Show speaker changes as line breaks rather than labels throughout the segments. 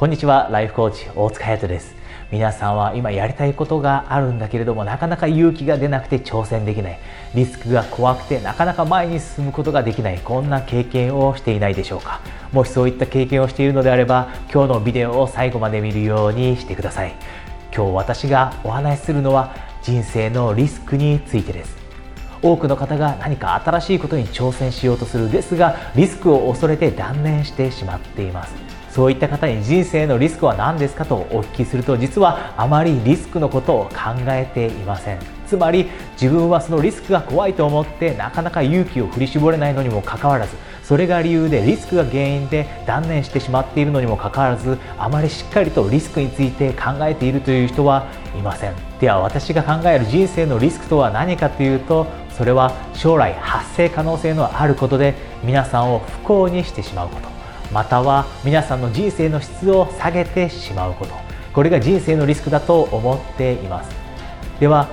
こんにちはライフコーチ大塚隼人です。皆さんは今やりたいことがあるんだけれどもなかなか勇気が出なくて挑戦できない。リスクが怖くてなかなか前に進むことができない。こんな経験をしていないでしょうか。もしそういった経験をしているのであれば今日のビデオを最後まで見るようにしてください。今日私がお話しするのは人生のリスクについてです。多くの方が何か新しいことに挑戦しようとするですがリスクを恐れて断念してしまっています。そういった方に人生のリスクは何ですかとお聞きすると実はあまりリスクのことを考えていません。つまり自分はそのリスクが怖いと思ってなかなか勇気を振り絞れないのにもかかわらずそれが理由でリスクが原因で断念してしまっているのにもかかわらずあまりしっかりとリスクについて考えているという人はいません。では私が考える人生のリスクとは何かというとそれは将来発生可能性のあることで皆さんを不幸にしてしまうこと。または皆さんの人生の質を下げてしまうこと。これが人生のリスクだと思っています。では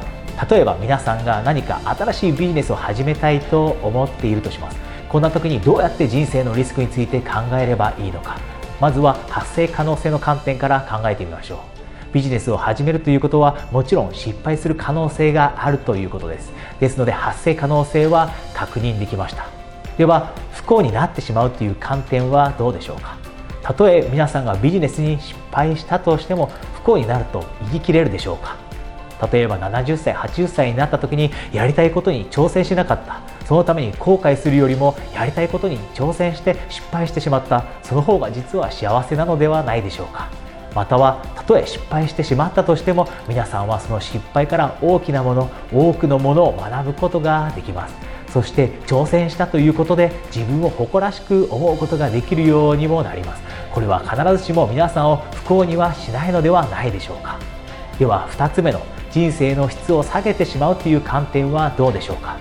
例えば皆さんが何か新しいビジネスを始めたいと思っているとします。こんな時にどうやって人生のリスクについて考えればいいのか。まずは発生可能性の観点から考えてみましょう。ビジネスを始めるということはもちろん失敗する可能性があるということです。ですので発生可能性は確認できました。では幸になってしまうという観点はどうでしょうか？たとえ皆さんがビジネスに失敗したとしても不幸になると言い切れるでしょうか？例えば70歳80歳になった時にやりたいことに挑戦しなかった。そのために後悔するよりもやりたいことに挑戦して失敗してしまった。その方が実は幸せなのではないでしょうか？またはたとえ失敗してしまったとしても皆さんはその失敗から大きなもの多くのものを学ぶことができます。そして挑戦したということで自分を誇らしく思うことができるようにもなります。これは必ずしも皆さんを不幸にはしないのではないでしょうか。では2つ目の人生の質を下げてしまうという観点はどうでしょうか。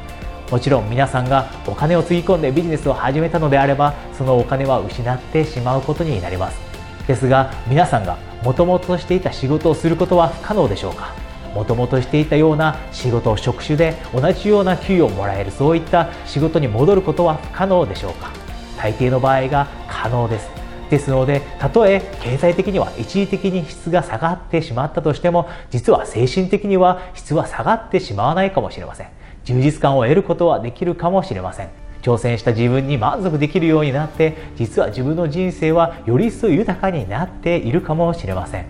もちろん皆さんがお金をつぎ込んでビジネスを始めたのであればそのお金は失ってしまうことになります。ですが皆さんがもともとしていた仕事をすることは不可能でしょうか。もともとしていたような仕事職種で同じような給与をもらえるそういった仕事に戻ることは不可能でしょうか？大抵の場合が可能です。ですのでたとえ経済的には一時的に質が下がってしまったとしても実は精神的には質は下がってしまわないかもしれません。充実感を得ることはできるかもしれません。挑戦した自分に満足できるようになって実は自分の人生はより一層豊かになっているかもしれません。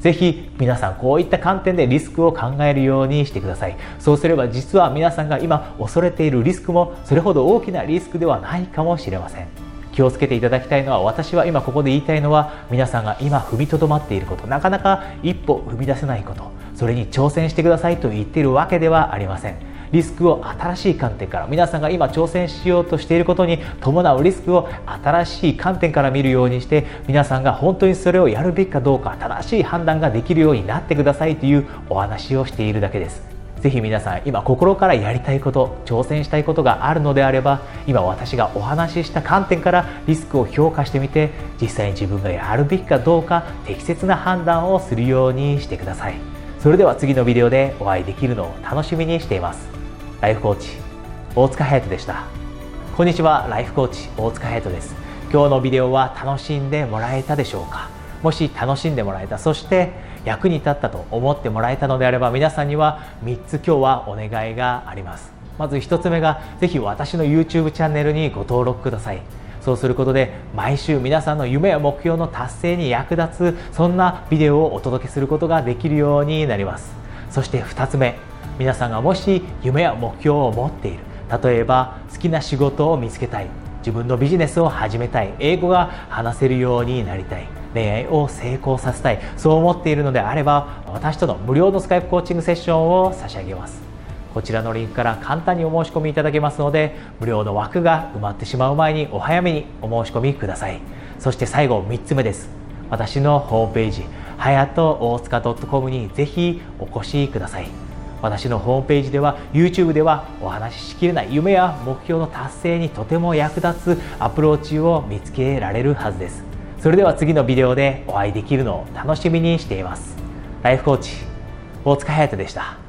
ぜひ皆さんこういった観点でリスクを考えるようにしてください。そうすれば実は皆さんが今恐れているリスクもそれほど大きなリスクではないかもしれません。気をつけていただきたいのは私は今ここで言いたいのは皆さんが今踏みとどまっていること。なかなか一歩踏み出せないこと。それに挑戦してくださいと言っているわけではありません。リスクを新しい観点から皆さんが今挑戦しようとしていることに伴うリスクを新しい観点から見るようにして皆さんが本当にそれをやるべきかどうか正しい判断ができるようになってくださいというお話をしているだけです。ぜひ皆さん今心からやりたいこと挑戦したいことがあるのであれば今私がお話しした観点からリスクを評価してみて実際に自分がやるべきかどうか適切な判断をするようにしてください。それでは次のビデオでお会いできるのを楽しみにしています。ライフコーチ大塚隼人でした。こんにちはライフコーチ大塚隼人です。今日のビデオは楽しんでもらえたでしょうか？もし楽しんでもらえたそして役に立ったと思ってもらえたのであれば皆さんには3つ今日はお願いがあります。まず1つ目がぜひ私の YouTube チャンネルにご登録ください。そうすることで毎週皆さんの夢や目標の達成に役立つそんなビデオをお届けすることができるようになります。そして2つ目皆さんがもし夢や目標を持っている。例えば好きな仕事を見つけたい。自分のビジネスを始めたい。英語が話せるようになりたい。恋愛を成功させたい。そう思っているのであれば私との無料のスカイプコーチングセッションを差し上げます。こちらのリンクから簡単にお申し込みいただけますので無料の枠が埋まってしまう前にお早めにお申し込みください。そして最後3つ目です。私のホームページはやと大塚 .com にぜひお越しください。私のホームページでは YouTube ではお話ししきれない夢や目標の達成にとても役立つアプローチを見つけられるはずです。それでは次のビデオでお会いできるのを楽しみにしています。ライフコーチ大塚隼人でした。